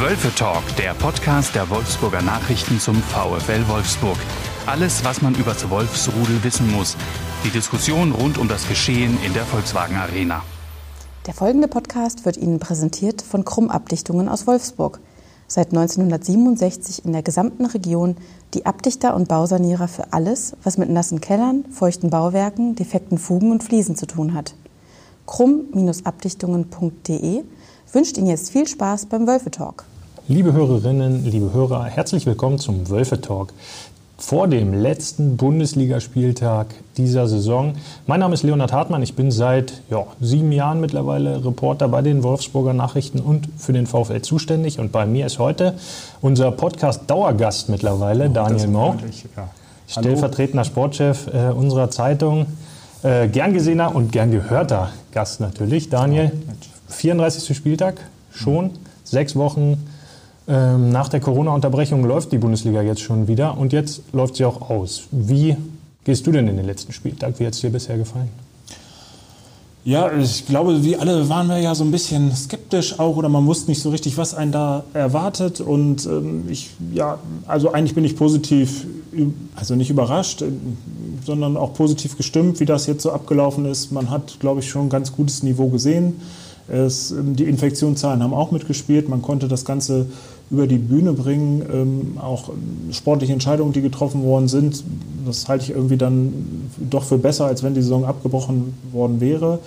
Wölfe Talk, der Podcast der Wolfsburger Nachrichten zum VfL Wolfsburg. Alles, was man über das Wolfsrudel wissen muss. Die Diskussion rund um das Geschehen in der Volkswagen Arena. Der folgende Podcast wird Ihnen präsentiert von Krumm Abdichtungen aus Wolfsburg. Seit 1967 in der gesamten Region die Abdichter und Bausanierer für alles, was mit nassen Kellern, feuchten Bauwerken, defekten Fugen und Fliesen zu tun hat. Krumm-abdichtungen.de wünscht Ihnen jetzt viel Spaß beim Wölfe Talk. Liebe Hörerinnen, liebe Hörer, herzlich willkommen zum Wölfe Talk. Vor dem letzten Bundesligaspieltag dieser Saison. Mein Name ist Leonhard Hartmann. Ich bin seit ja, sieben Jahren mittlerweile Reporter bei den Wolfsburger Nachrichten und für den VfL zuständig. Und bei mir ist heute unser Podcast-Dauergast mittlerweile, oh, Daniel Mau. Ja. Stellvertretender Sportchef äh, unserer Zeitung. Äh, gern gesehener und gern gehörter Gast natürlich. Daniel, 34. Spieltag schon, sechs Wochen ähm, nach der Corona-Unterbrechung läuft die Bundesliga jetzt schon wieder und jetzt läuft sie auch aus. Wie gehst du denn in den letzten Spieltag? Wie hat es dir bisher gefallen? Ja, ich glaube, wie alle waren wir ja so ein bisschen skeptisch auch oder man wusste nicht so richtig, was einen da erwartet. Und ähm, ich, ja, also eigentlich bin ich positiv, also nicht überrascht, äh, sondern auch positiv gestimmt, wie das jetzt so abgelaufen ist. Man hat, glaube ich, schon ein ganz gutes Niveau gesehen. Es, ähm, die Infektionszahlen haben auch mitgespielt. Man konnte das Ganze über die Bühne bringen. Ähm, auch sportliche Entscheidungen, die getroffen worden sind, das halte ich irgendwie dann doch für besser, als wenn die Saison abgebrochen worden wäre.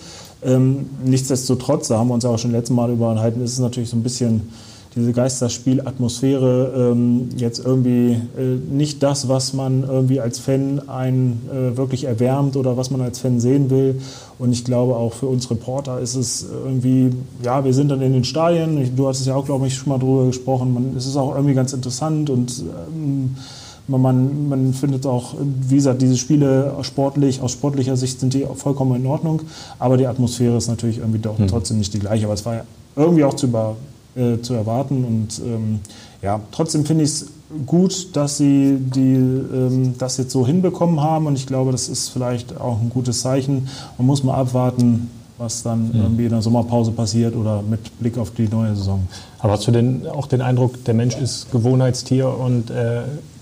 Ähm, nichtsdestotrotz, da haben wir uns ja auch schon letztes Mal überhalten, ist es natürlich so ein bisschen diese Geisterspielatmosphäre ähm, jetzt irgendwie äh, nicht das, was man irgendwie als Fan einen äh, wirklich erwärmt oder was man als Fan sehen will. Und ich glaube auch für uns Reporter ist es irgendwie, ja, wir sind dann in den Stadien, du hast es ja auch, glaube ich, schon mal drüber gesprochen, man, es ist auch irgendwie ganz interessant und ähm, man, man findet auch, wie gesagt, diese Spiele sportlich, aus sportlicher Sicht sind die vollkommen in Ordnung, aber die Atmosphäre ist natürlich irgendwie doch hm. trotzdem nicht die gleiche. Aber es war ja irgendwie auch zu über, äh, zu erwarten. Und ähm, ja, trotzdem finde ich es gut, dass sie die, ähm, das jetzt so hinbekommen haben. Und ich glaube, das ist vielleicht auch ein gutes Zeichen. Man muss mal abwarten, was dann mhm. irgendwie in der Sommerpause passiert oder mit Blick auf die neue Saison. Aber hast du denn auch den Eindruck, der Mensch ist Gewohnheitstier und äh,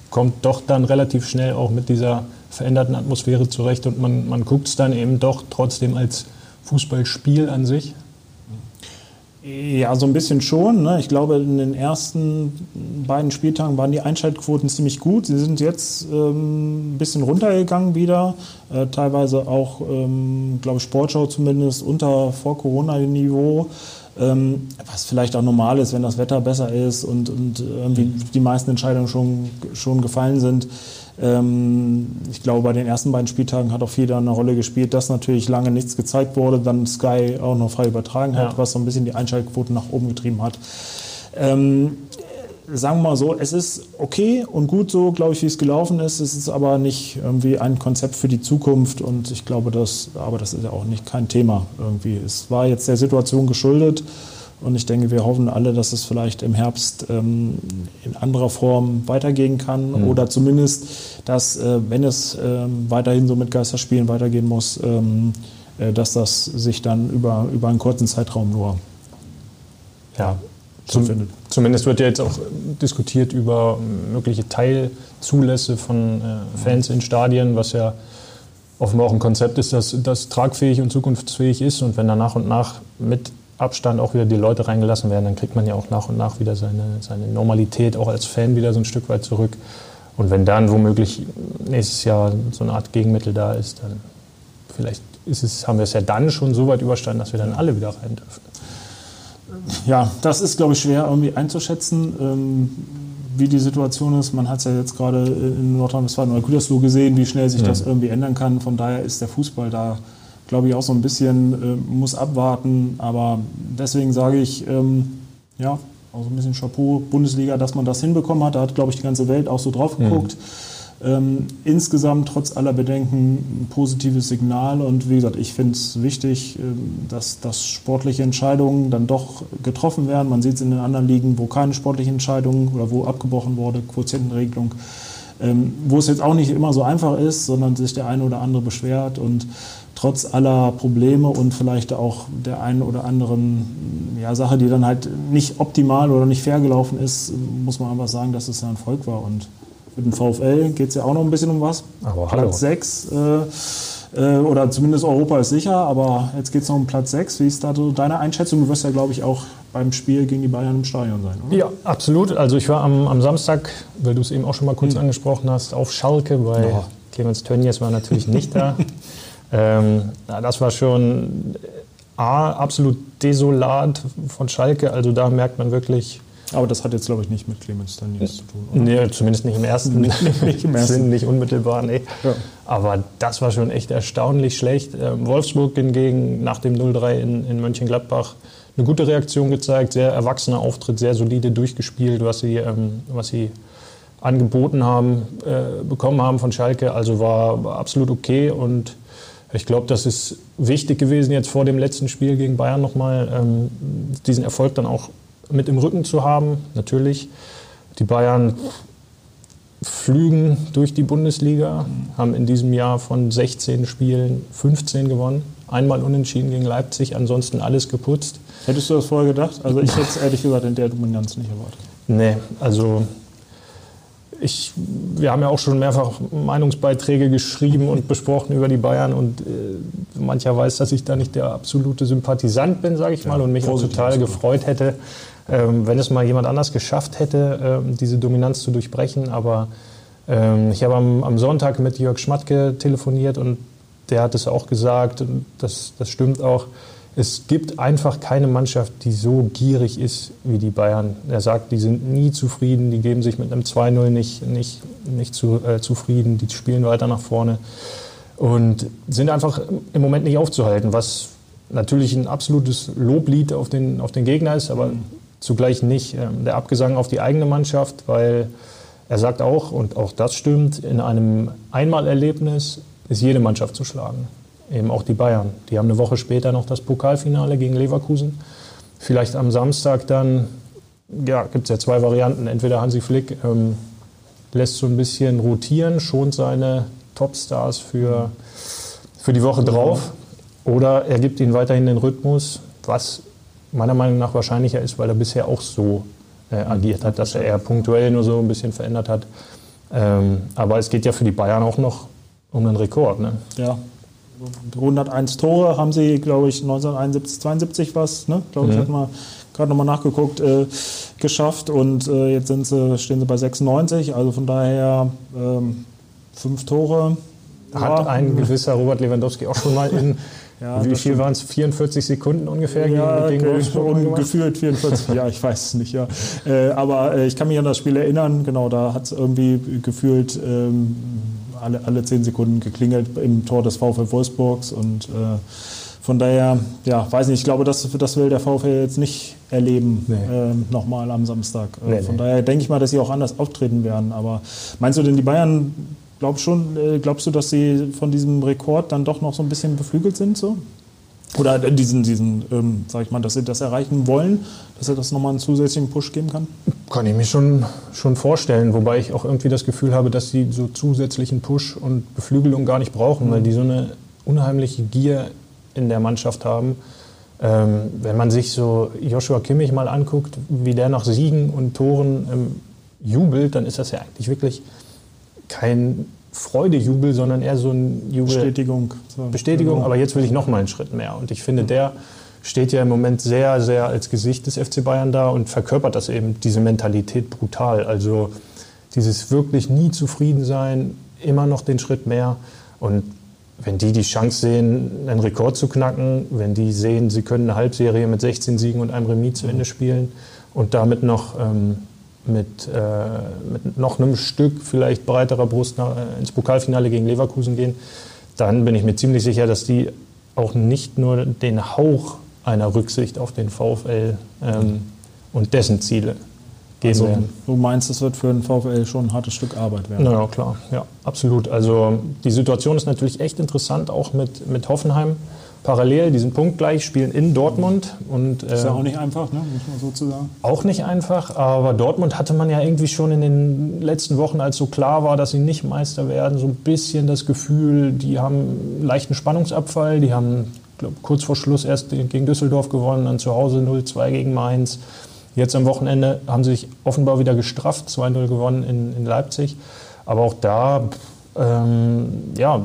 kommt doch dann relativ schnell auch mit dieser veränderten Atmosphäre zurecht und man, man guckt es dann eben doch trotzdem als Fußballspiel an sich? Ja, so ein bisschen schon. Ne? Ich glaube, in den ersten beiden Spieltagen waren die Einschaltquoten ziemlich gut. Sie sind jetzt ähm, ein bisschen runtergegangen wieder. Äh, teilweise auch, ähm, glaube ich, Sportschau zumindest unter Vor-Corona-Niveau. Ähm, was vielleicht auch normal ist, wenn das Wetter besser ist und, und irgendwie die meisten Entscheidungen schon, schon gefallen sind. Ähm, ich glaube, bei den ersten beiden Spieltagen hat auch viel da eine Rolle gespielt, dass natürlich lange nichts gezeigt wurde, dann Sky auch noch frei übertragen hat, ja. was so ein bisschen die Einschaltquoten nach oben getrieben hat. Ähm, sagen wir mal so, es ist okay und gut so, glaube ich, wie es gelaufen ist. Es ist aber nicht irgendwie ein Konzept für die Zukunft und ich glaube, das, aber das ist ja auch nicht kein Thema irgendwie. Es war jetzt der Situation geschuldet. Und ich denke, wir hoffen alle, dass es vielleicht im Herbst ähm, in anderer Form weitergehen kann mhm. oder zumindest, dass, äh, wenn es äh, weiterhin so mit Geisterspielen weitergehen muss, ähm, äh, dass das sich dann über, über einen kurzen Zeitraum nur ja, zum, zumindest wird ja jetzt auch diskutiert über mögliche Teilzulässe von äh, Fans in Stadien, was ja offenbar auch ein Konzept ist, das, das tragfähig und zukunftsfähig ist. Und wenn da nach und nach mit Abstand auch wieder die Leute reingelassen werden, dann kriegt man ja auch nach und nach wieder seine, seine Normalität, auch als Fan wieder so ein Stück weit zurück. Und wenn dann womöglich nächstes Jahr so eine Art Gegenmittel da ist, dann vielleicht ist es, haben wir es ja dann schon so weit überstanden, dass wir dann alle wieder rein dürfen. Ja, das ist, glaube ich, schwer irgendwie einzuschätzen, ähm, wie die Situation ist. Man hat es ja jetzt gerade in Nordrhein-Westfalen oder Gütersloh gesehen, wie schnell sich ja. das irgendwie ändern kann. Von daher ist der Fußball da glaube ich, auch so ein bisschen äh, muss abwarten. Aber deswegen sage ich, ähm, ja, auch so ein bisschen Chapeau, Bundesliga, dass man das hinbekommen hat. Da hat, glaube ich, die ganze Welt auch so drauf geguckt. Mhm. Ähm, insgesamt trotz aller Bedenken ein positives Signal und wie gesagt, ich finde es wichtig, ähm, dass, dass sportliche Entscheidungen dann doch getroffen werden. Man sieht es in den anderen Ligen, wo keine sportlichen Entscheidungen oder wo abgebrochen wurde, Quotientenregelung, ähm, wo es jetzt auch nicht immer so einfach ist, sondern sich der eine oder andere beschwert und trotz aller Probleme und vielleicht auch der einen oder anderen ja, Sache, die dann halt nicht optimal oder nicht fair gelaufen ist, muss man einfach sagen, dass es ein Erfolg war. Und für den VfL geht es ja auch noch ein bisschen um was. Aber Platz 6 äh, äh, oder zumindest Europa ist sicher, aber jetzt geht es noch um Platz 6. Wie ist da so deine Einschätzung? Du wirst ja, glaube ich, auch beim Spiel gegen die Bayern im Stadion sein, oder? Ja, absolut. Also ich war am, am Samstag, weil du es eben auch schon mal kurz hm. angesprochen hast, auf Schalke bei oh. Clemens Tönnies war natürlich nicht da. ähm, das war schon A, absolut desolat von Schalke. Also da merkt man wirklich, aber das hat jetzt, glaube ich, nicht mit Clemens Tönnies zu tun, oder? Nee, zumindest nicht im ersten, nicht, nicht im ersten. Sinn, nicht unmittelbar, nee. Ja. Aber das war schon echt erstaunlich schlecht. Ähm, Wolfsburg hingegen nach dem 0-3 in, in Mönchengladbach eine gute Reaktion gezeigt, sehr erwachsener Auftritt, sehr solide durchgespielt, was sie, ähm, was sie angeboten haben, äh, bekommen haben von Schalke. Also war, war absolut okay und ich glaube, das ist wichtig gewesen, jetzt vor dem letzten Spiel gegen Bayern nochmal ähm, diesen Erfolg dann auch mit im Rücken zu haben. Natürlich, die Bayern flügen durch die Bundesliga, haben in diesem Jahr von 16 Spielen 15 gewonnen, einmal unentschieden gegen Leipzig, ansonsten alles geputzt. Hättest du das vorher gedacht? Also ich hätte es ehrlich gesagt in der Dominanz nicht erwartet. Nee, also ich, wir haben ja auch schon mehrfach Meinungsbeiträge geschrieben und besprochen über die Bayern und äh, mancher weiß, dass ich da nicht der absolute Sympathisant bin, sage ich mal, und mich auch total gefreut hätte, ähm, wenn es mal jemand anders geschafft hätte, ähm, diese Dominanz zu durchbrechen. Aber ähm, ich habe am, am, Sonntag mit Jörg Schmatke telefoniert und der hat es auch gesagt, das, das stimmt auch, es gibt einfach keine Mannschaft, die so gierig ist wie die Bayern. Er sagt, die sind nie zufrieden, die geben sich mit einem 2-0 nicht, nicht, nicht zu, äh, zufrieden, die spielen weiter nach vorne und sind einfach im Moment nicht aufzuhalten, was natürlich ein absolutes Loblied auf den, auf den Gegner ist, aber mhm. zugleich nicht ähm, der Abgesang auf die eigene Mannschaft, weil er sagt auch, und auch das stimmt, in einem Einmalerlebnis ist jede Mannschaft zu schlagen eben auch die Bayern. Die haben eine Woche später noch das Pokalfinale gegen Leverkusen. Vielleicht am Samstag dann, ja, gibt es ja zwei Varianten. Entweder Hansi Flick ähm, lässt so ein bisschen rotieren, schont seine Topstars für, für die Woche drauf. Oder er gibt ihnen weiterhin den Rhythmus, was meiner Meinung nach wahrscheinlicher ist, weil er bisher auch so äh, agiert hat, dass er eher punktuell nur so ein bisschen verändert hat. Ähm, aber es geht ja für die Bayern auch noch um einen Rekord. Ne? Ja, 101 Tore haben sie, glaube ich, 1971, 72 was, ne? glaube ich, mhm. hat mal gerade nochmal nachgeguckt, äh, geschafft und äh, jetzt sind sie, stehen sie bei 96, also von daher ähm, fünf Tore. Hat ja. ein gewisser Robert Lewandowski auch schon mal in ja, Wie viel waren es? 44 Sekunden ungefähr ja, gegen, gegen Gefühlt 44, ja, ich weiß es nicht. Ja. Äh, aber äh, ich kann mich an das Spiel erinnern, genau, da hat es irgendwie gefühlt ähm, alle, alle zehn Sekunden geklingelt im Tor des VfL Wolfsburgs und äh, von daher, ja, weiß nicht, ich glaube, das, das will der VfL jetzt nicht erleben, nee. äh, nochmal am Samstag. Äh, nee, von nee. daher denke ich mal, dass sie auch anders auftreten werden. Aber meinst du denn, die Bayern, glaub schon, äh, glaubst du, dass sie von diesem Rekord dann doch noch so ein bisschen beflügelt sind? So? Oder diesen, diesen ähm, sag ich mal, dass sie das erreichen wollen, dass er das nochmal einen zusätzlichen Push geben kann? Kann ich mir schon, schon vorstellen, wobei ich auch irgendwie das Gefühl habe, dass sie so zusätzlichen Push und Beflügelung gar nicht brauchen, mhm. weil die so eine unheimliche Gier in der Mannschaft haben. Ähm, wenn man sich so Joshua Kimmich mal anguckt, wie der nach Siegen und Toren ähm, jubelt, dann ist das ja eigentlich wirklich kein Freudejubel, sondern eher so ein Jubel. Bestätigung. So. Bestätigung, genau. aber jetzt will ich noch mal einen Schritt mehr. Und ich finde, der steht ja im Moment sehr, sehr als Gesicht des FC Bayern da und verkörpert das eben, diese Mentalität brutal. Also dieses wirklich nie zufrieden sein, immer noch den Schritt mehr. Und wenn die die Chance sehen, einen Rekord zu knacken, wenn die sehen, sie können eine Halbserie mit 16 Siegen und einem Remis zu Ende spielen und damit noch ähm, mit, äh, mit noch einem Stück vielleicht breiterer Brust nach, ins Pokalfinale gegen Leverkusen gehen, dann bin ich mir ziemlich sicher, dass die auch nicht nur den Hauch einer Rücksicht auf den VfL ähm, und dessen Ziele gehen also, werden. Du meinst, es wird für den VfL schon ein hartes Stück Arbeit werden? Na ja, klar, ja, absolut. Also die Situation ist natürlich echt interessant, auch mit, mit Hoffenheim. Parallel, die sind punktgleich, spielen in Dortmund. Und, äh, ist ja auch nicht einfach, ne? muss man so zu sagen. Auch nicht einfach, aber Dortmund hatte man ja irgendwie schon in den letzten Wochen, als so klar war, dass sie nicht Meister werden, so ein bisschen das Gefühl, die haben einen leichten Spannungsabfall, die haben glaub, kurz vor Schluss erst gegen Düsseldorf gewonnen, dann zu Hause 0-2 gegen Mainz. Jetzt am Wochenende haben sie sich offenbar wieder gestrafft, 2-0 gewonnen in, in Leipzig. Aber auch da, ähm, ja,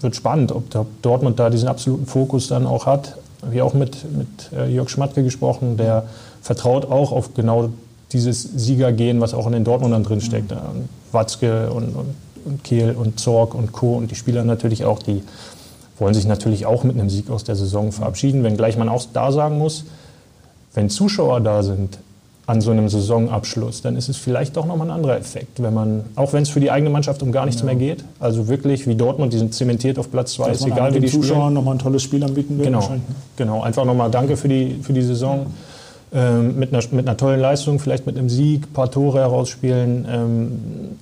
wird spannend, ob, Dortmund da diesen absoluten Fokus dann auch hat. Wie auch mit, mit äh, Jörg Schmatke gesprochen, der vertraut auch auf genau dieses Siegergehen, was auch in den Dortmundern drin steckt. Mhm. Watzke und, und, und Kehl und Zorg und Co. und die Spieler natürlich auch, die wollen sich natürlich auch mit einem Sieg aus der Saison verabschieden, wenngleich man auch da sagen muss, wenn Zuschauer da sind, an so einem Saisonabschluss, dann ist es vielleicht doch nochmal ein anderer Effekt, wenn man, auch wenn es für die eigene Mannschaft um gar nichts ja. mehr geht, also wirklich wie Dortmund, die sind zementiert auf Platz zwei, ist egal wie die Zuschauern nochmal ein tolles Spiel anbieten will. Genau, genau. einfach nochmal Danke für die, für die Saison. Ähm, mit, einer, mit einer tollen Leistung, vielleicht mit einem Sieg, ein paar Tore herausspielen, ähm,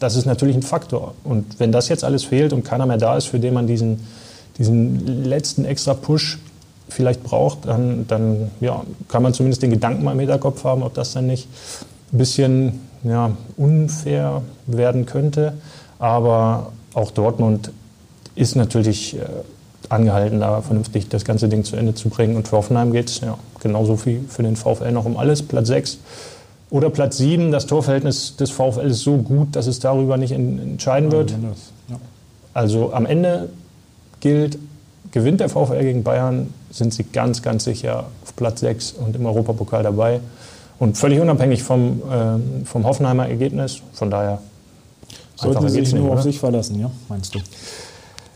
das ist natürlich ein Faktor. Und wenn das jetzt alles fehlt und keiner mehr da ist, für den man diesen, diesen letzten extra Push vielleicht braucht, dann, dann ja, kann man zumindest den Gedanken mal im Hinterkopf haben, ob das dann nicht ein bisschen ja, unfair werden könnte. Aber auch Dortmund ist natürlich äh, angehalten, da vernünftig das ganze Ding zu Ende zu bringen. Und für Hoffenheim geht es ja, genauso wie für den VfL noch um alles. Platz 6 oder Platz 7. Das Torverhältnis des VfL ist so gut, dass es darüber nicht in, entscheiden wird. Also am Ende gilt, gewinnt der VfL gegen Bayern, sind sie ganz, ganz sicher auf Platz 6 und im Europapokal dabei. Und völlig unabhängig vom, äh, vom Hoffenheimer Ergebnis. Von daher. Sollten sie sich nur auf sich verlassen, ja, meinst du?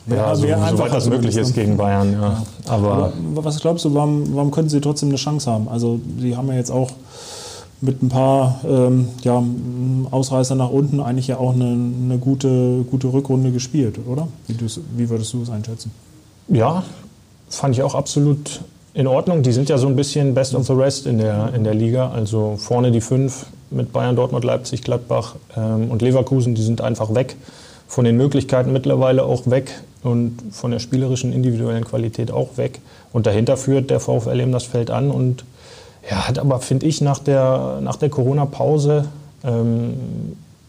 Ja, so, soweit das möglich ist gegen Bayern. Ja. ja. Aber, Aber, was glaubst du, warum, warum könnten sie trotzdem eine Chance haben? Also, sie haben ja jetzt auch mit ein paar ähm, ja, Ausreißer nach unten eigentlich ja auch eine, eine gute, gute Rückrunde gespielt, oder? Wie, wie würdest du es einschätzen? Ja, fand ich auch absolut in Ordnung. Die sind ja so ein bisschen Best of the Rest in der, in der Liga. Also vorne die fünf mit Bayern, Dortmund, Leipzig, Gladbach ähm, und Leverkusen, die sind einfach weg. Von den Möglichkeiten mittlerweile auch weg und von der spielerischen individuellen Qualität auch weg. Und dahinter führt der VfL eben das Feld an und ja, hat aber, finde ich, nach der, nach der Corona-Pause ähm,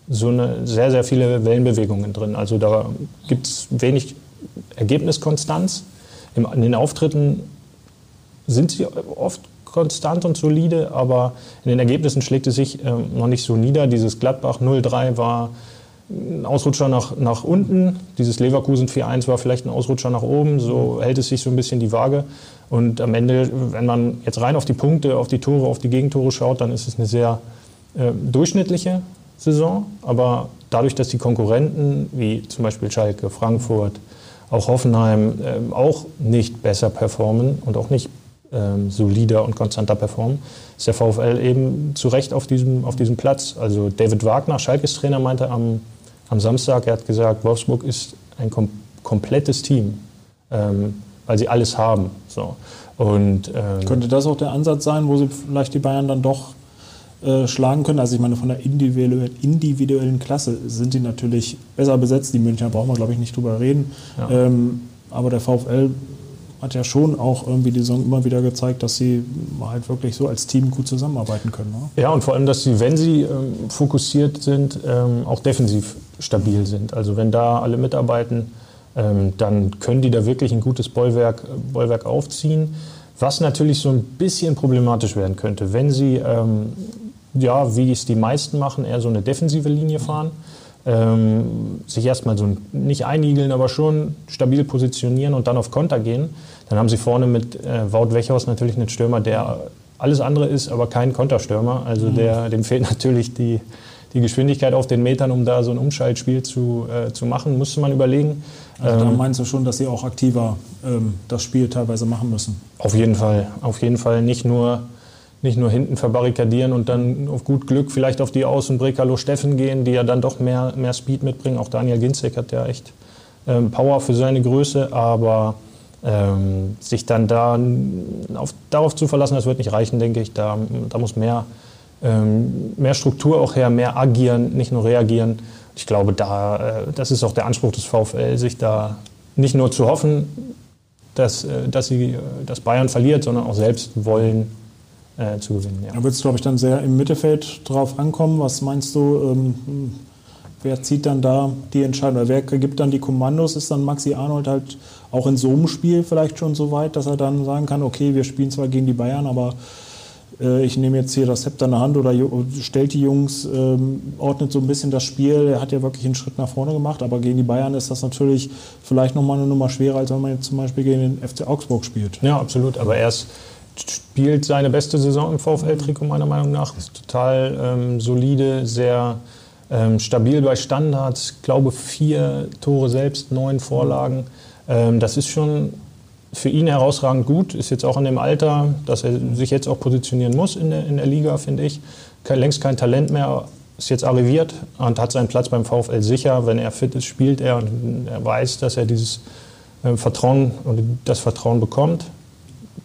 so eine sehr, sehr viele Wellenbewegungen drin. Also da gibt es wenig Ergebniskonstanz. In den Auftritten sind sie oft konstant und solide, aber in den Ergebnissen schlägt es sich ähm, noch nicht so nieder. Dieses Gladbach 0-3 war ein Ausrutscher nach, nach unten, dieses Leverkusen 4-1 war vielleicht ein Ausrutscher nach oben, so hält es sich so ein bisschen die Waage. Und am Ende, wenn man jetzt rein auf die Punkte, auf die Tore, auf die Gegentore schaut, dann ist es eine sehr äh, durchschnittliche Saison. Aber dadurch, dass die Konkurrenten wie zum Beispiel Schalke, Frankfurt, auch Hoffenheim äh, auch nicht besser performen und auch nicht ähm, solider und konstanter performen, ist der VfL eben zu Recht auf diesem, auf diesem Platz. Also David Wagner, Schalkes Trainer, meinte am, am Samstag, er hat gesagt, Wolfsburg ist ein kom komplettes Team, ähm, weil sie alles haben. So. Und, ähm, Könnte das auch der Ansatz sein, wo sie vielleicht die Bayern dann doch äh, schlagen können. Also ich meine, von der individuellen, individuellen Klasse sind die natürlich besser besetzt. Die Münchner brauchen wir, glaube ich, nicht drüber reden. Ja. Ähm, aber der VfL hat ja schon auch irgendwie die Saison immer wieder gezeigt, dass sie halt wirklich so als Team gut zusammenarbeiten können. Ne? Ja, und vor allem, dass sie, wenn sie ähm, fokussiert sind, ähm, auch defensiv stabil sind. Also wenn da alle mitarbeiten, ähm, dann können die da wirklich ein gutes Bollwerk, Bollwerk aufziehen. Was natürlich so ein bisschen problematisch werden könnte, wenn sie ähm, ja, wie es die meisten machen, eher so eine defensive Linie fahren. Ähm, sich erstmal so nicht einigeln, aber schon stabil positionieren und dann auf Konter gehen. Dann haben sie vorne mit äh, Wout Wechhaus natürlich einen Stürmer, der alles andere ist, aber kein Konterstürmer. Also mhm. der, dem fehlt natürlich die, die Geschwindigkeit auf den Metern, um da so ein Umschaltspiel zu, äh, zu machen, müsste man überlegen. Also da ähm, meinst du schon, dass sie auch aktiver ähm, das Spiel teilweise machen müssen? Auf jeden Fall, auf jeden Fall nicht nur nicht nur hinten verbarrikadieren und dann auf gut Glück vielleicht auf die Außen Steffen gehen, die ja dann doch mehr, mehr Speed mitbringen. Auch Daniel Ginzek hat ja echt ähm, Power für seine Größe, aber ähm, sich dann da auf, darauf zu verlassen, das wird nicht reichen, denke ich. Da, da muss mehr, ähm, mehr Struktur auch her, mehr agieren, nicht nur reagieren. Ich glaube, da, äh, das ist auch der Anspruch des VfL, sich da nicht nur zu hoffen, dass, äh, dass, sie, dass Bayern verliert, sondern auch selbst wollen äh, zu gewinnen. Ja. Da wird es, glaube ich, dann sehr im Mittelfeld drauf ankommen. Was meinst du, ähm, wer zieht dann da die Entscheidung? Oder wer gibt dann die Kommandos? Ist dann Maxi Arnold halt auch in so einem Spiel vielleicht schon so weit, dass er dann sagen kann, okay, wir spielen zwar gegen die Bayern, aber äh, ich nehme jetzt hier das Zepter in der Hand oder stellt die Jungs, ähm, ordnet so ein bisschen das Spiel. Er hat ja wirklich einen Schritt nach vorne gemacht, aber gegen die Bayern ist das natürlich vielleicht nochmal eine Nummer schwerer, als wenn man jetzt zum Beispiel gegen den FC Augsburg spielt. Ja, absolut. Aber er ist, spielt seine beste Saison im VfL-Trikot meiner Meinung nach. Ist total ähm, solide, sehr ähm, stabil bei Standards. Ich glaube vier Tore selbst, neun Vorlagen. Ähm, das ist schon für ihn herausragend gut, ist jetzt auch in dem Alter, dass er sich jetzt auch positionieren muss in der, in der Liga, finde ich. Längst kein Talent mehr, ist jetzt arriviert und hat seinen Platz beim VfL sicher. Wenn er fit ist, spielt er und er weiß, dass er dieses äh, Vertrauen und das Vertrauen bekommt.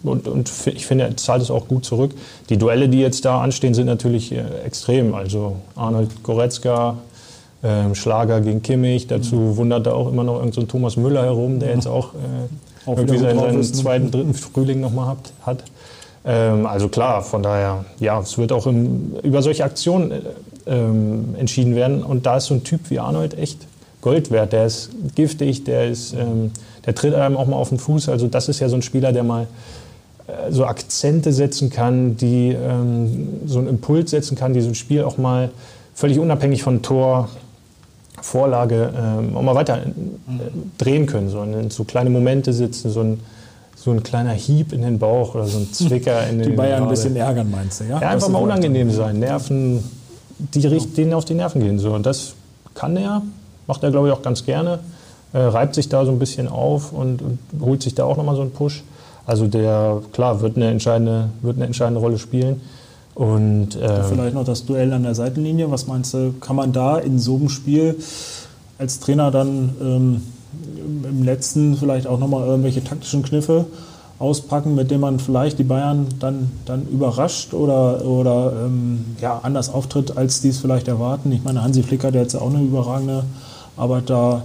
Und, und, ich finde, er zahlt es auch gut zurück. Die Duelle, die jetzt da anstehen, sind natürlich äh, extrem. Also Arnold Goretzka, äh, Schlager gegen Kimmich. Dazu mhm. wundert da auch immer noch irgendein so Thomas Müller herum, der jetzt auch äh, auch irgendwie seinen, seinen ne? zweiten, dritten Frühling nochmal hat. hat. Ähm, also klar, von daher, ja, es wird auch im, über solche Aktionen äh, ähm, entschieden werden. Und da ist so ein Typ wie Arnold echt Gold wert. Der ist giftig, der, ist, ähm, der tritt einem auch mal auf den Fuß. Also das ist ja so ein Spieler, der mal so Akzente setzen kann, die ähm, so einen Impuls setzen kann, die so ein Spiel auch mal völlig unabhängig von Tor Vorlage ähm, auch mal weiter äh, drehen können. So, in so kleine Momente sitzen, so ein, so ein kleiner Hieb in den Bauch oder so ein Zwicker in den Die Bayern ein bisschen ärgern, meinst du, ja? Ja, einfach mal unangenehm sein, Nerven, die denen auf die Nerven gehen. So. Und das kann er, macht er, glaube ich, auch ganz gerne. Äh, reibt sich da so ein bisschen auf und, und holt sich da auch nochmal so einen Push. Also der, klar, wird eine entscheidende, wird eine entscheidende Rolle spielen. Und, ähm, Vielleicht noch das Duell an der Seitenlinie. Was meinst du, kann man da in so einem Spiel als Trainer dann ähm, im letzten vielleicht auch nochmal irgendwelche taktischen Kniffe auspacken, mit denen man vielleicht die Bayern dann, dann überrascht oder, oder ähm, ja, anders auftritt, als die es vielleicht erwarten? Ich meine, Hansi Flicker, der hat ja auch eine überragende Arbeit da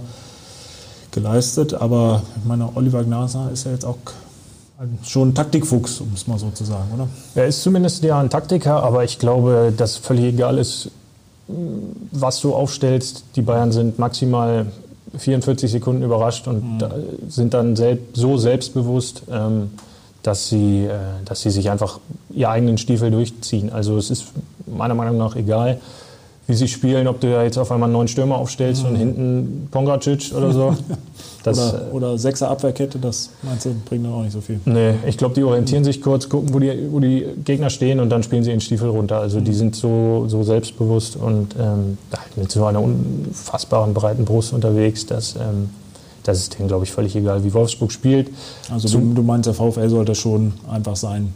geleistet, aber ich meine, Oliver Gnaser ist ja jetzt auch schon ein Taktikfuchs, um es mal so zu sagen, oder? Er ist zumindest ja ein Taktiker, aber ich glaube, dass völlig egal ist, was du aufstellst. Die Bayern sind maximal 44 Sekunden überrascht und mhm. sind dann selbst, so selbstbewusst, ähm, dass, sie, äh, dass sie sich einfach ihr eigenen Stiefel durchziehen. Also es ist meiner Meinung nach egal, wie sie spielen, ob du da jetzt auf einmal einen neuen Stürmer aufstellst mhm. und hinten Pongracic oder so. Das, oder, oder Sechser Abwehrkette, das meinst du, bringt dann auch nicht so viel? Nee, ich glaube, die orientieren sich kurz, gucken, wo die, wo die Gegner stehen und dann spielen sie den Stiefel runter. Also mhm. die sind so, so selbstbewusst und ähm, mit so einer unfassbaren breiten Brust unterwegs, dass ähm, das ist denen, glaube ich, völlig egal, wie Wolfsburg spielt. Also du, du meinst, der VfL sollte schon einfach sein,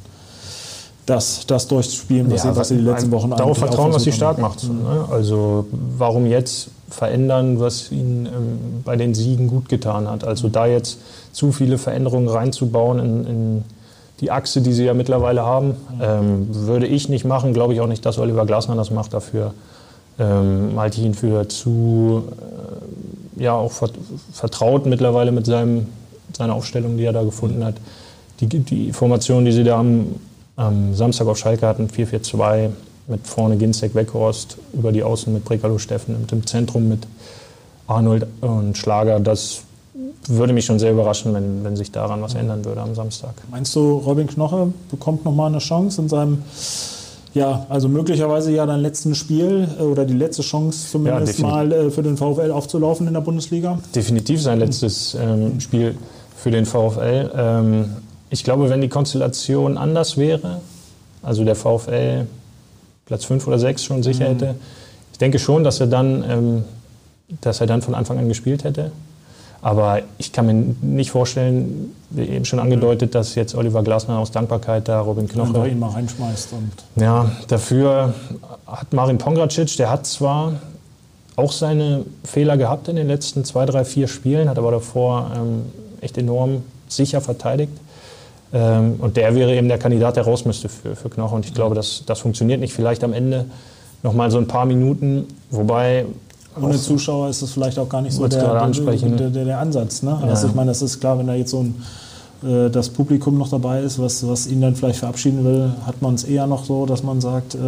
das, das durchspielen, was, ja, sie, was sie die letzten Wochen Darauf vertrauen, was sie stark macht. Ne? Also warum jetzt verändern, was ihnen ähm, bei den Siegen gut getan hat? Also da jetzt zu viele Veränderungen reinzubauen in, in die Achse, die sie ja mittlerweile haben, ähm, würde ich nicht machen. Glaube ich auch nicht, dass Oliver Glasner das macht. Dafür ähm, halte ich ihn für zu äh, ja auch vertraut mittlerweile mit seinem, seiner Aufstellung, die er da gefunden hat. Die, die Formation, die sie da am am Samstag auf Schalke hatten 4-4-2 mit vorne Ginzek, Weghorst, über die Außen mit Brekalo Steffen, mit dem Zentrum mit Arnold und Schlager. Das würde mich schon sehr überraschen, wenn, wenn sich daran was ändern würde am Samstag. Meinst du, Robin Knoche bekommt nochmal eine Chance in seinem, ja, also möglicherweise ja dein letzten Spiel äh, oder die letzte Chance zumindest ja, mal äh, für den VfL aufzulaufen in der Bundesliga? Definitiv sein letztes ähm, Spiel für den VfL. Ähm, ich glaube, wenn die Konstellation anders wäre, also der VfL Platz 5 oder 6 schon sicher mhm. hätte, ich denke schon, dass er, dann, ähm, dass er dann von Anfang an gespielt hätte. Aber ich kann mir nicht vorstellen, wie eben schon angedeutet, dass jetzt Oliver Glasner aus Dankbarkeit da Robin Knoche ihn mal reinschmeißt. Und ja, dafür hat Marin Pongracic, der hat zwar auch seine Fehler gehabt in den letzten zwei, drei, vier Spielen, hat aber davor ähm, echt enorm sicher verteidigt. Ähm, und der wäre eben der Kandidat, der raus müsste für, für Knoche. Und ich glaube, das, das funktioniert nicht. Vielleicht am Ende noch mal so ein paar Minuten, wobei ohne Zuschauer ist das vielleicht auch gar nicht so der, der, der, der, Ansatz. Ne? Also ja. ich meine, das ist klar, wenn da jetzt so ein äh, das Publikum noch dabei ist, was, was ihn dann vielleicht verabschieden will, hat man es eher noch so, dass man sagt, äh,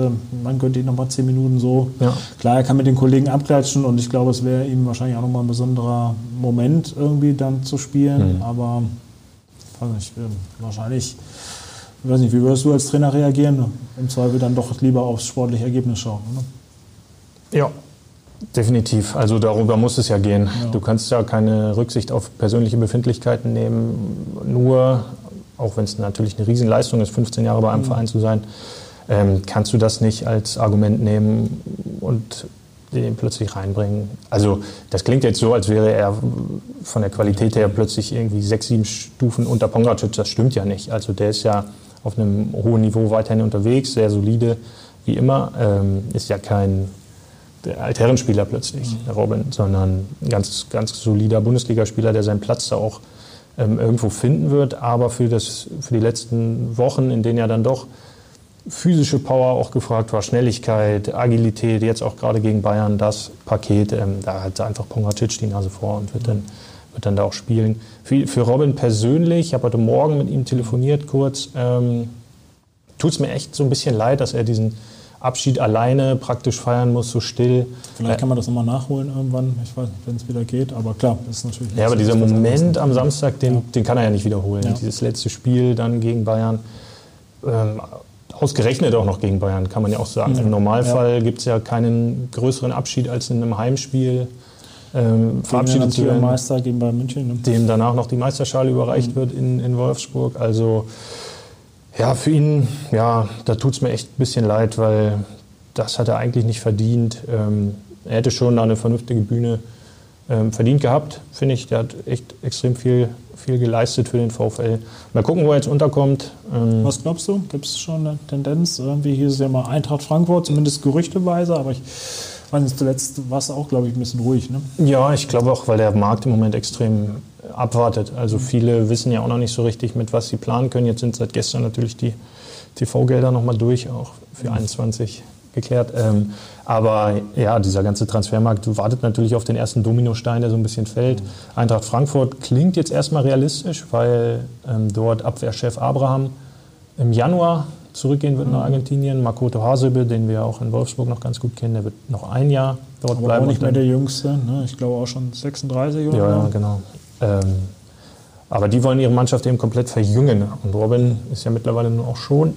man könnte ihn noch mal zehn Minuten so. Ja. Klar, er kann mit den Kollegen abklatschen und ich glaube, es wäre ihm wahrscheinlich auch noch mal ein besonderer Moment irgendwie dann zu spielen, mhm. aber weiß nicht, äh, wahrscheinlich, ich weiß nicht, wie würdest du als Trainer reagieren? Im Zweifel dann doch lieber aufs sportliche Ergebnis schauen, oder? Ja, Definitiv. Also darüber muss es ja gehen. Ja. Du kannst ja keine Rücksicht auf persönliche Befindlichkeiten nehmen. Nur, auch wenn es natürlich eine Riesenleistung ist, 15 Jahre bei einem mhm. Verein zu sein, ähm, kannst du das nicht als Argument nehmen und den plötzlich reinbringen. Also das klingt jetzt so, als wäre er von der Qualität her plötzlich irgendwie sechs, sieben Stufen unter Pongracic. Das stimmt ja nicht. Also der ist ja auf einem hohen Niveau weiterhin unterwegs, sehr solide wie immer. Ähm, ist ja kein Altherrenspieler plötzlich, mhm. Robin, sondern ein ganz, ganz solider Bundesligaspieler, der seinen Platz da auch ähm, irgendwo finden wird. Aber für, das, für die letzten Wochen, in denen ja dann doch physische Power auch gefragt war, Schnelligkeit, Agilität, jetzt auch gerade gegen Bayern, das Paket, ähm, da hat einfach Pongracic die Nase vor und wird dann, wird dann da auch spielen. Für, für Robin persönlich, ich habe heute Morgen mit ihm telefoniert kurz, ähm, tut es mir echt so ein bisschen leid, dass er diesen Abschied alleine praktisch feiern muss, so still. Vielleicht kann man das nochmal nachholen irgendwann, ich weiß nicht, wenn es wieder geht, aber klar, das ist natürlich. Ja, aber dieser Moment am Samstag, den, ja. den kann er ja nicht wiederholen. Ja. Dieses letzte Spiel dann gegen Bayern. Ähm, ausgerechnet auch noch gegen Bayern, kann man ja auch sagen. Ja. Im Normalfall ja. gibt es ja keinen größeren Abschied als in einem Heimspiel. Ähm, verabschiedet zu werden, Meister gegen Bayern München. Ne? Dem danach noch die Meisterschale überreicht mhm. wird in, in Wolfsburg. Also ja, für ihn, ja, da tut es mir echt ein bisschen leid, weil das hat er eigentlich nicht verdient. Ähm, er hätte schon eine vernünftige Bühne ähm, verdient gehabt, finde ich. Der hat echt extrem viel, viel geleistet für den VfL. Mal gucken, wo er jetzt unterkommt. Ähm Was glaubst du? Gibt es schon eine Tendenz? Irgendwie hieß es ja mal Eintracht Frankfurt, zumindest gerüchteweise, aber ich weiß zuletzt war es auch, glaube ich, ein bisschen ruhig. Ne? Ja, ich glaube auch, weil der Markt im Moment extrem abwartet. Also viele wissen ja auch noch nicht so richtig, mit was sie planen können. Jetzt sind seit gestern natürlich die TV-Gelder nochmal durch, auch für 21 geklärt. Ähm, aber ja, dieser ganze Transfermarkt wartet natürlich auf den ersten Dominostein, der so ein bisschen fällt. Eintracht Frankfurt klingt jetzt erstmal realistisch, weil ähm, dort Abwehrchef Abraham im Januar zurückgehen wird nach Argentinien. Makoto Hasebe, den wir auch in Wolfsburg noch ganz gut kennen, der wird noch ein Jahr dort Aber bleiben. Auch nicht mehr der Jüngste, ne? ich glaube auch schon 36 oder Ja, ja genau. Ähm, aber die wollen ihre Mannschaft eben komplett verjüngen. Und Robin ist ja mittlerweile nur auch schon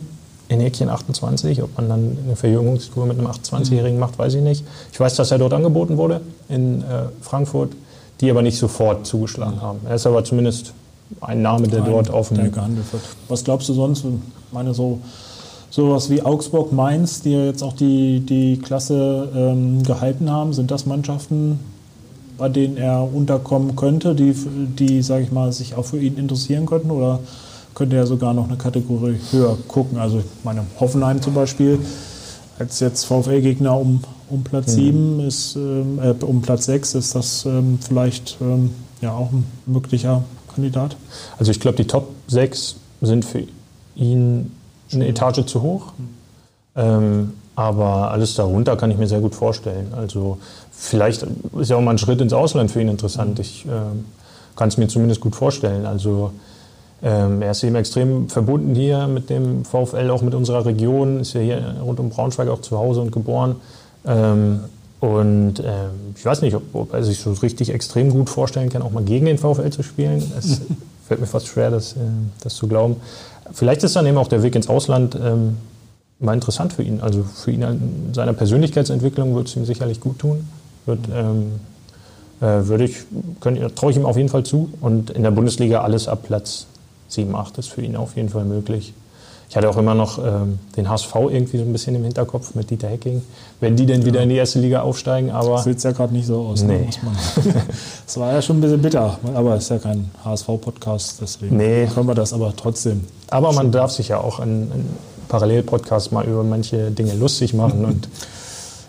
in Häkchen 28. Ob man dann eine Verjüngungstour mit einem 28-Jährigen macht, weiß ich nicht. Ich weiß, dass er dort angeboten wurde in äh, Frankfurt, die aber nicht sofort zugeschlagen haben. Er ist aber zumindest ein Name, der ein, dort auf dem. gehandelt wird. Was glaubst du sonst? Ich meine, so sowas wie Augsburg, Mainz, die ja jetzt auch die, die Klasse ähm, gehalten haben, sind das Mannschaften, bei denen er unterkommen könnte, die, die sage ich mal, sich auch für ihn interessieren könnten? Oder könnte er sogar noch eine Kategorie höher gucken? Also ich meine, Hoffenheim zum Beispiel, als jetzt VfL-Gegner um, um Platz mhm. 7 ist, ähm, äh, um Platz 6 ist das ähm, vielleicht ähm, ja auch ein möglicher Kandidat? Also ich glaube, die Top 6 sind für ihn eine Etage zu hoch. Mhm. Ähm, aber alles darunter kann ich mir sehr gut vorstellen. Also vielleicht ist ja auch mal ein Schritt ins Ausland für ihn interessant. Ich äh, kann es mir zumindest gut vorstellen. Also ähm, er ist eben extrem verbunden hier mit dem VfL, auch mit unserer Region, ist ja hier rund um Braunschweig auch zu Hause und geboren. Ähm, und ähm, ich weiß nicht, ob, ob, er sich so richtig extrem gut vorstellen kann, auch mal gegen den VfL zu spielen. Es fällt mir fast schwer, das, äh, das zu glauben. Vielleicht ist dann eben auch der Weg ins Ausland ähm, mal interessant für ihn. Also für ihn in seiner Persönlichkeitsentwicklung wird es ihm sicherlich gut tun. Wird, ähm, äh, würde ich, traue ich ihm auf jeden Fall zu. Und in der Bundesliga alles ab Platz 7, 8 ist für ihn auf jeden Fall möglich. Ich hatte auch immer noch ähm, den HSV irgendwie so ein bisschen im Hinterkopf mit Dieter Hecking, wenn die denn wieder in die erste Liga aufsteigen. Aber das sieht ja gerade nicht so aus. Ne, nee. Ne, das war ja schon ein bisschen bitter, aber es ist ja kein HSV-Podcast, deswegen nee. können wir das aber trotzdem. Aber man darf sich ja auch an, an Parallelpodcast mal über manche Dinge lustig machen und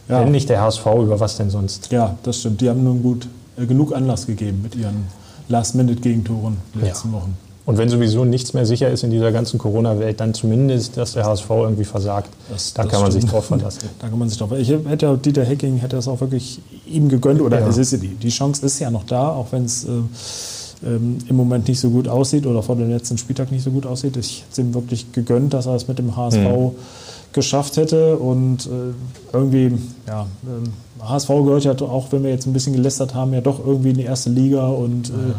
ja. Wenn nicht der HSV, über was denn sonst? Ja, das stimmt. Die haben nun gut äh, genug Anlass gegeben mit ihren Last-Minute-Gegentoren in den letzten ja. Wochen. Und wenn sowieso nichts mehr sicher ist in dieser ganzen Corona-Welt, dann zumindest, dass der HSV irgendwie versagt. Das, da das kann man stimmt. sich drauf verlassen. Da kann man sich drauf Ich hätte ja, Dieter Hecking hätte das auch wirklich ihm gegönnt. Oder ja. es ist, die, Chance ist ja noch da, auch wenn es äh, ähm, im Moment nicht so gut aussieht oder vor dem letzten Spieltag nicht so gut aussieht. Ich hätte es ihm wirklich gegönnt, dass er es mit dem HSV mhm. geschafft hätte. Und äh, irgendwie, ja, äh, HSV gehört ja auch, wenn wir jetzt ein bisschen gelästert haben, ja doch irgendwie in die erste Liga und äh,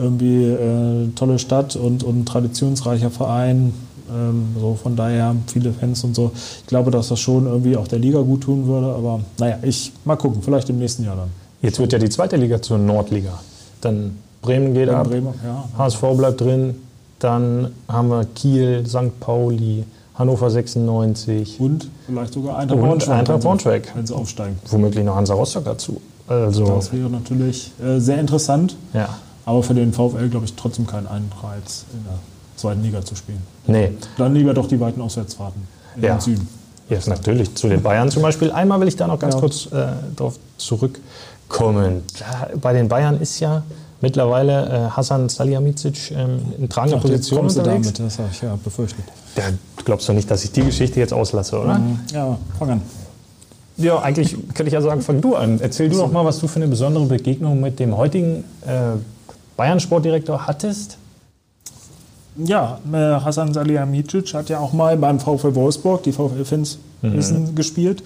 irgendwie äh, tolle Stadt und, und traditionsreicher Verein. Ähm, so von daher viele Fans und so. Ich glaube, dass das schon irgendwie auch der Liga gut tun würde. Aber naja, ich mal gucken, vielleicht im nächsten Jahr dann. Jetzt wird ja die zweite Liga zur Nordliga. Dann Bremen geht ab, Bremen, ja. HSV bleibt drin, dann haben wir Kiel, St. Pauli, Hannover 96. Und vielleicht sogar Eintracht Braunschweig. Eintracht Braunschweig. Wenn sie aufsteigen. Womöglich noch Hansa Rostock dazu. Also das wäre natürlich äh, sehr interessant. Ja. Aber für den VfL, glaube ich, trotzdem kein Anreiz, in der zweiten Liga zu spielen. Nee. Dann lieber doch die weiten Auswärtsfahrten in ja. den Süden. Ja, natürlich. Zu den Bayern zum Beispiel. Einmal will ich da noch ganz ja. kurz äh, darauf zurückkommen. Da, bei den Bayern ist ja Mittlerweile äh, Hasan Salihamidzic ähm, in tragender Ach, Position unterwegs. Damit, das habe ich ja befürchtet. Ja, du glaubst doch nicht, dass ich die Geschichte jetzt auslasse, oder? Mhm. Ja, fang an. Ja, eigentlich könnte ich ja sagen, fang du an. Erzähl du doch mal, was du für eine besondere Begegnung mit dem heutigen äh, Bayern-Sportdirektor hattest. Ja, äh, Hasan Salihamidzic hat ja auch mal beim VfL Wolfsburg, die VfL-Fans mhm. wissen, gespielt.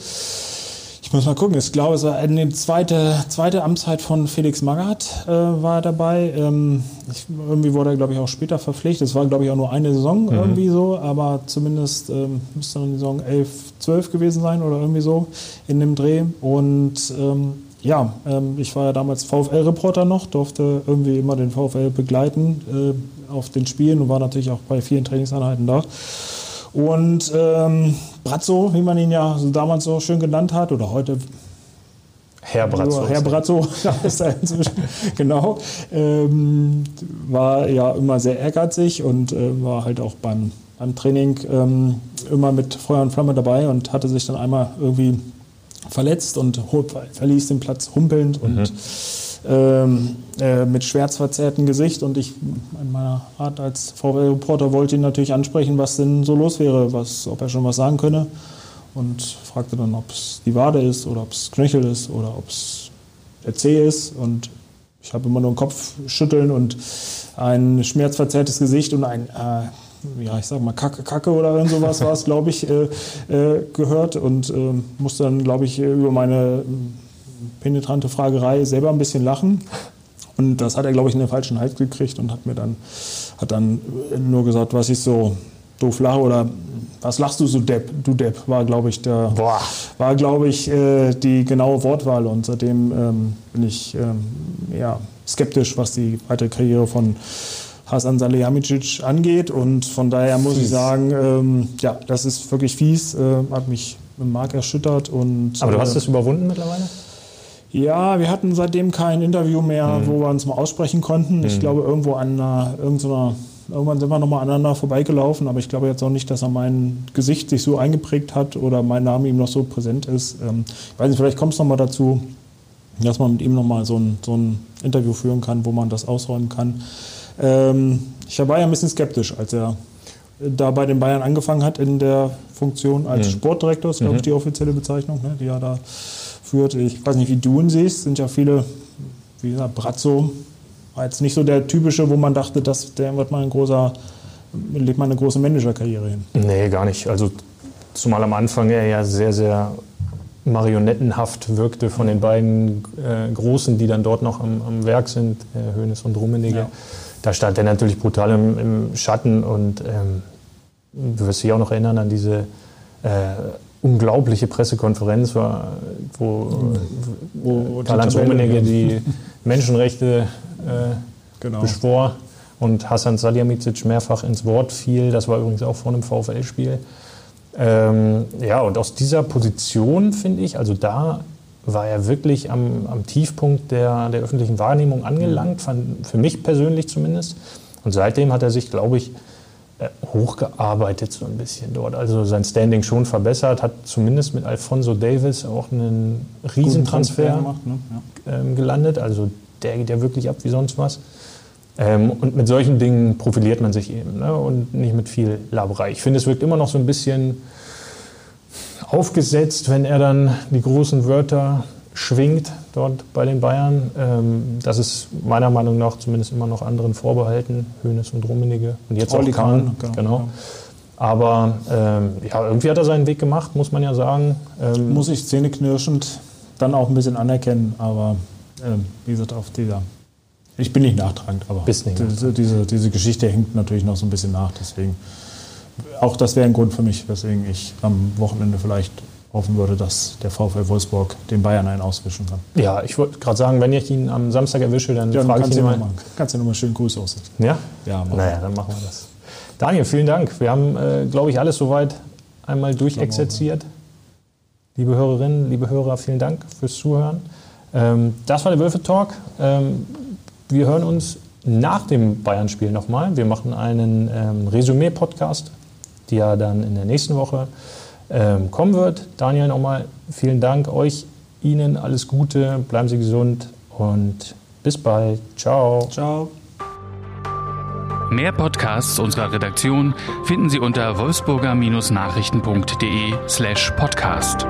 Ich muss mal gucken. Ich glaube, es war eine zweite, zweite Amtszeit von Felix Magath äh, war dabei. Ähm, ich, irgendwie wurde er, glaube ich, auch später verpflichtet. Es war, glaube ich, auch nur eine Saison mhm. irgendwie so, aber zumindest ähm, müsste dann die Saison 11, 12 gewesen sein oder irgendwie so in dem Dreh. Und ähm, ja, ähm, ich war ja damals VfL-Reporter noch, durfte irgendwie immer den VfL begleiten äh, auf den Spielen und war natürlich auch bei vielen Trainingseinheiten da. Und ähm, Brazzo, wie man ihn ja damals so schön genannt hat, oder heute Herr Brazzo. Herr Brazzo ist er inzwischen, genau. Ähm, war ja immer sehr ehrgeizig und äh, war halt auch beim, beim Training ähm, immer mit Feuer und Flamme dabei und hatte sich dann einmal irgendwie verletzt und verließ den Platz humpelnd mhm. und ähm, äh, mit schwärzverzerrtem Gesicht. Und ich in meiner Art als VW-Reporter wollte ihn natürlich ansprechen, was denn so los wäre, was, ob er schon was sagen könne. Und fragte dann, ob es die Wade ist oder ob es Knöchel ist oder ob es der Zeh ist. Und ich habe immer nur einen Kopf schütteln und ein schmerzverzerrtes Gesicht und ein, äh, ja, ich sag mal, Kacke, Kacke oder irgend sowas war es, glaube ich, äh, äh, gehört und äh, musste dann, glaube ich, über meine penetrante Fragerei selber ein bisschen lachen. Und das hat er, glaube ich, in den falschen Hals gekriegt und hat mir dann, hat dann nur gesagt, was ich so doof lache oder was lachst du so Depp, du Depp, war, glaube ich, der, Boah. war, glaube ich, äh, die genaue Wortwahl. Und seitdem ähm, bin ich ähm, ja, skeptisch, was die weitere Karriere von Hasan Salihamidzic angeht. Und von daher muss fies. ich sagen, ähm, ja, das ist wirklich fies, äh, hat mich im Mark erschüttert. Und, Aber du hast äh, das überwunden mittlerweile? Ja, wir hatten seitdem kein Interview mehr, mhm. wo wir uns mal aussprechen konnten. Mhm. Ich glaube, irgendwo an einer, irgendeiner, irgendwann sind wir nochmal aneinander vorbeigelaufen, aber ich glaube jetzt auch nicht, dass er mein Gesicht sich so eingeprägt hat oder mein Name ihm noch so präsent ist. Ähm, ich weiß nicht, vielleicht kommt es nochmal dazu, dass man mit ihm nochmal so ein, so ein Interview führen kann, wo man das ausräumen kann. Ähm, ich war ja ein bisschen skeptisch, als er da bei den Bayern angefangen hat in der Funktion als mhm. Sportdirektor, das ist, glaube ich, mhm. die offizielle Bezeichnung, ne, die er da führt. Ich weiß nicht, wie du ihn siehst, sind ja viele, wie gesagt, Brazzo war jetzt nicht so der typische, wo man dachte, dass der wird mal ein großer, lebt mal eine große Managerkarriere hin. Nee, gar nicht. Also zumal am Anfang er ja sehr, sehr marionettenhaft wirkte von den beiden äh, Großen, die dann dort noch am, am Werk sind, äh, Hoeneß und Rummenigge. Ja. Da stand er natürlich brutal im, im Schatten und ähm, du wirst dich auch noch erinnern an diese äh, unglaubliche Pressekonferenz war, wo, wo Karl-Heinz Rummenigge die Menschenrechte äh, genau. beschwor und Hassan Salihamidzic mehrfach ins Wort fiel. Das war übrigens auch vor einem VfL-Spiel. Ähm, ja, und aus dieser Position, finde ich, also da war er wirklich am, am Tiefpunkt der, der öffentlichen Wahrnehmung angelangt, fand, für mich persönlich zumindest. Und seitdem hat er sich, glaube ich, äh, hochgearbeitet so ein bisschen dort. Also sein Standing schon verbessert, hat zumindest mit Alfonso Davis auch einen Riesentransfer gemacht, ne? ja. ähm, gelandet. Also der geht ja wirklich ab wie sonst was. Ähm, und mit solchen Dingen profiliert man sich eben ne? und nicht mit viel Laberei. Ich finde, es wirkt immer noch so ein bisschen aufgesetzt, wenn er dann die großen Wörter schwingt dort bei den Bayern. Ähm, das ist meiner Meinung nach zumindest immer noch anderen vorbehalten, Hönes und Rummenigge und jetzt auch Kahn. Kahn, Genau. genau. Aber ähm, ja, irgendwie hat er seinen Weg gemacht, muss man ja sagen. Ähm, Muss ich zähneknirschend dann auch ein bisschen anerkennen, aber ähm, wie gesagt, auf dieser. Ich bin nicht nachtragend, aber Bist nicht diese, diese, diese Geschichte hängt natürlich noch so ein bisschen nach. Deswegen, auch das wäre ein Grund für mich, weswegen ich am Wochenende vielleicht hoffen würde, dass der VfL Wolfsburg den Bayern einen auswischen kann. ja, ich wollte gerade sagen, wenn ich ihn am Samstag erwische, dann Ja, dann frage ich kannst ihn du mal. kannst du nochmal schönen Gruß ausrichten. Ja? Ja, mach. Naja, dann machen wir das. Daniel, vielen Dank. Wir haben, äh, glaube ich, alles soweit einmal durchexerziert. Liebe Hörerinnen, liebe Hörer, vielen Dank fürs Zuhören. Ähm, das war der Wölfe Talk. Ähm, wir hören uns nach dem Bayern-Spiel nochmal. Wir machen einen ähm, Resümee-Podcast, die ja dann in der nächsten Woche ähm, kommen wird. Daniel, nochmal vielen Dank euch, Ihnen alles Gute, bleiben Sie gesund und bis bald. Ciao. Ciao. Mehr Podcasts unserer Redaktion finden Sie unter wolfsburger-nachrichten.de slash podcast.